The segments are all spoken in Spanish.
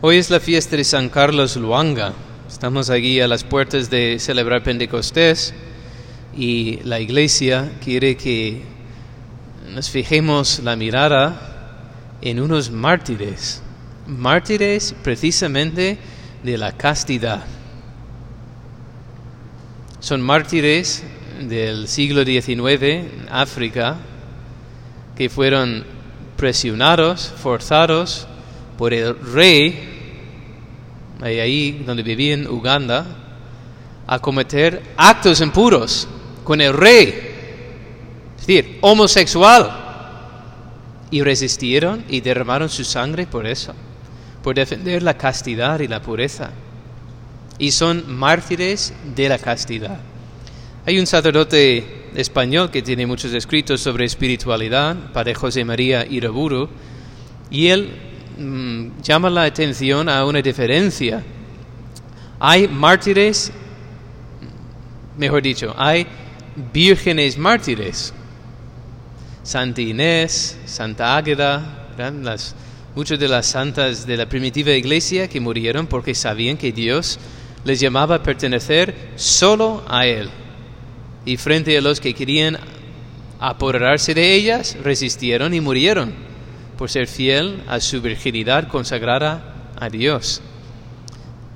Hoy es la fiesta de San Carlos Luanga. Estamos aquí a las puertas de celebrar Pentecostés y la iglesia quiere que nos fijemos la mirada en unos mártires, mártires precisamente de la castidad. Son mártires del siglo XIX en África que fueron presionados, forzados por el rey, ahí donde vivía en Uganda, a cometer actos impuros con el rey, es decir, homosexual. Y resistieron y derramaron su sangre por eso, por defender la castidad y la pureza. Y son mártires de la castidad. Hay un sacerdote español que tiene muchos escritos sobre espiritualidad, Padre José María Iraburu, y él mm, llama la atención a una diferencia. Hay mártires, mejor dicho, hay vírgenes mártires. Santa Inés, Santa Águeda, muchas de las santas de la primitiva iglesia que murieron porque sabían que Dios les llamaba a pertenecer solo a Él. Y frente a los que querían apoderarse de ellas, resistieron y murieron por ser fiel a su virginidad consagrada a Dios.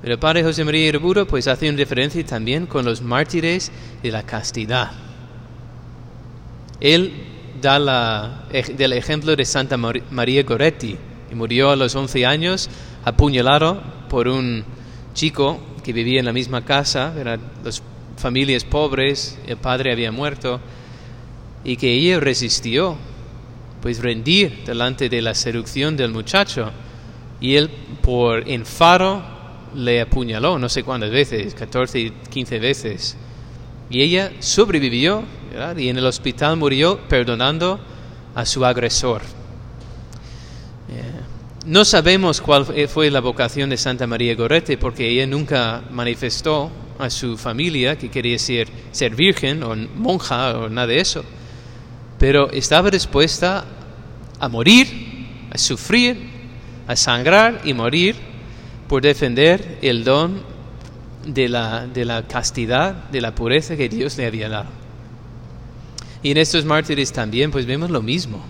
Pero el padre José María Irburo pues hace una diferencia también con los mártires de la castidad. Él da la, del ejemplo de Santa María Goretti, que murió a los 11 años apuñalado por un chico que vivía en la misma casa, eran las familias pobres, el padre había muerto, y que ella resistió, pues rendir delante de la seducción del muchacho, y él por enfado le apuñaló no sé cuántas veces, 14, 15 veces, y ella sobrevivió y en el hospital murió perdonando a su agresor. Eh, no sabemos cuál fue la vocación de Santa María Gorete porque ella nunca manifestó a su familia que quería ser, ser virgen o monja o nada de eso, pero estaba dispuesta a morir, a sufrir, a sangrar y morir por defender el don de la, de la castidad, de la pureza que Dios le había dado. Y en estos mártires también pues vemos lo mismo.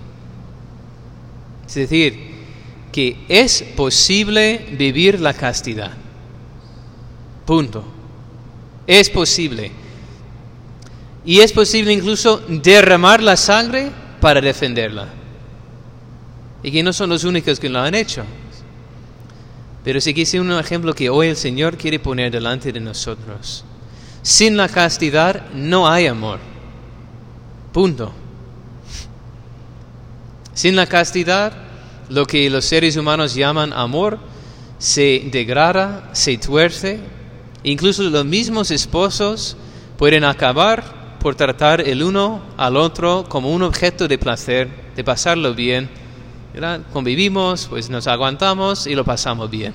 Es decir, que es posible vivir la castidad. Punto. Es posible. Y es posible incluso derramar la sangre para defenderla. Y que no son los únicos que lo han hecho. Pero sí que es un ejemplo que hoy el Señor quiere poner delante de nosotros. Sin la castidad no hay amor. Punto. Sin la castidad, lo que los seres humanos llaman amor se degrada, se tuerce. Incluso los mismos esposos pueden acabar por tratar el uno al otro como un objeto de placer, de pasarlo bien. Convivimos, pues nos aguantamos y lo pasamos bien.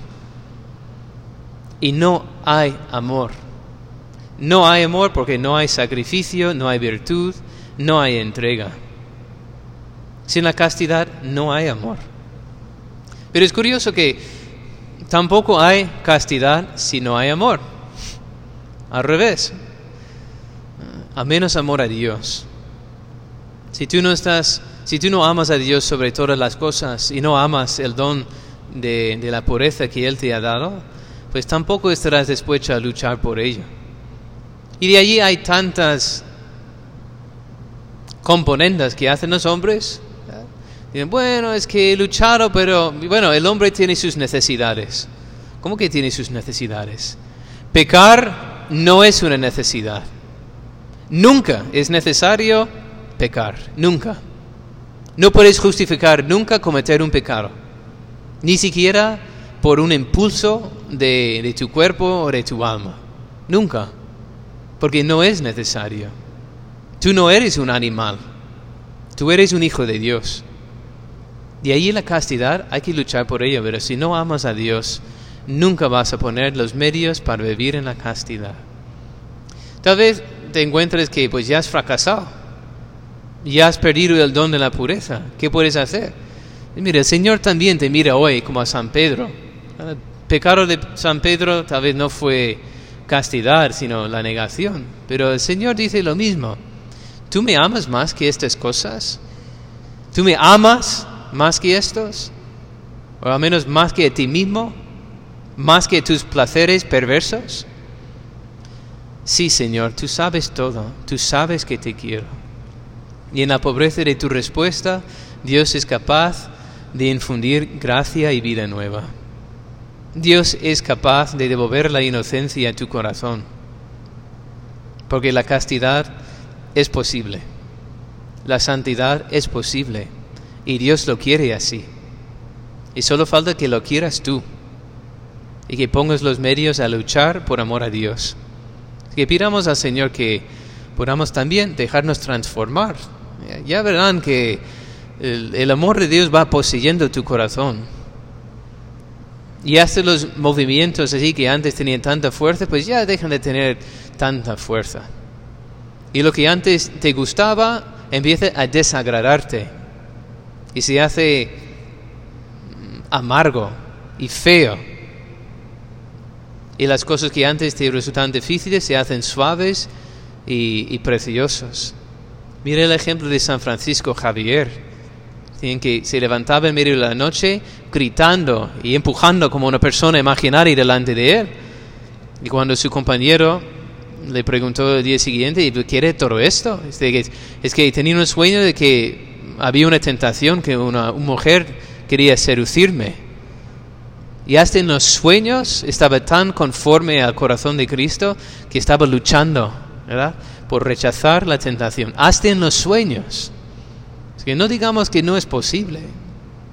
Y no hay amor. No hay amor porque no hay sacrificio, no hay virtud, no hay entrega. Sin la castidad no hay amor. Pero es curioso que tampoco hay castidad si no hay amor. Al revés. A menos amor a Dios. Si tú no estás, si tú no amas a Dios sobre todas las cosas y no amas el don de, la pureza que Él te ha dado, pues tampoco estarás dispuesto a luchar por ello. Y de allí hay tantas componentes que hacen los hombres. Dicen, bueno, es que he luchado, pero bueno, el hombre tiene sus necesidades. ¿Cómo que tiene sus necesidades? Pecar no es una necesidad. Nunca es necesario pecar, nunca. No puedes justificar nunca cometer un pecado, ni siquiera por un impulso de, de tu cuerpo o de tu alma. Nunca, porque no es necesario. Tú no eres un animal, tú eres un hijo de Dios. De ahí la castidad hay que luchar por ello, pero si no amas a Dios, nunca vas a poner los medios para vivir en la castidad. Tal vez te encuentres que pues ya has fracasado, ya has perdido el don de la pureza. ¿Qué puedes hacer? mira, el Señor también te mira hoy como a San Pedro, El pecado de San Pedro tal vez no fue castidad, sino la negación. Pero el Señor dice lo mismo. ¿Tú me amas más que estas cosas? ¿Tú me amas más que estos? ¿O al menos más que a ti mismo? ¿Más que tus placeres perversos? Sí, Señor, tú sabes todo, tú sabes que te quiero. Y en la pobreza de tu respuesta, Dios es capaz de infundir gracia y vida nueva. Dios es capaz de devolver la inocencia a tu corazón, porque la castidad es posible, la santidad es posible, y Dios lo quiere así. Y solo falta que lo quieras tú, y que pongas los medios a luchar por amor a Dios. Que pidamos al Señor que podamos también dejarnos transformar. Ya verán que el, amor de Dios va poseyendo tu corazón. Y hace los movimientos así que antes tenían tanta fuerza, pues ya dejan de tener tanta fuerza. Y lo que antes te gustaba empieza a desagradarte. Y se hace amargo y feo. Y las cosas que antes te resultaban difíciles se hacen suaves y, y preciosos. Mira el ejemplo de San Francisco Javier en que se levantaba en medio de la noche gritando y empujando como una persona imaginaria delante de él. Y cuando su compañero le preguntó el día siguiente, ¿y quiere todo esto? Es, que, es que tenía un sueño de que había una tentación, que una, mujer quería seducirme. Y hasta en los sueños estaba tan conforme al corazón de Cristo que estaba luchando, ¿verdad? Por rechazar la tentación. Hasta en los sueños. Que no digamos que no es posible.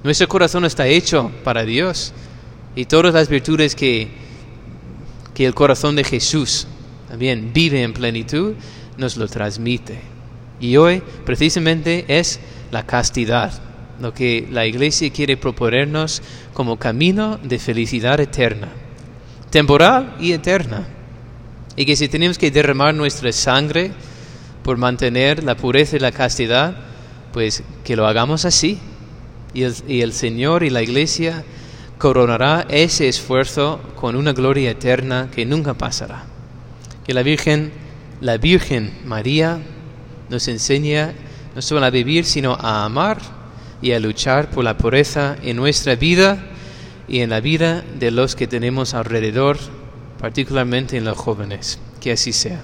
Nuestro corazón está hecho para Dios y todas las virtudes que, que el corazón de Jesús también vive en plenitud nos lo transmite. Y hoy precisamente es la castidad, lo que la Iglesia quiere proponernos como camino de felicidad eterna, temporal y eterna. Y que si tenemos que derramar nuestra sangre por mantener la pureza y la castidad, pues que lo hagamos así. Y el, Señor y la Iglesia coronará ese esfuerzo con una gloria eterna que nunca pasará. Que la Virgen, la Virgen María, nos enseña no solo a vivir, sino a amar y a luchar por la pureza en nuestra vida y en la vida de los que tenemos alrededor, particularmente en los jóvenes. Que así sea.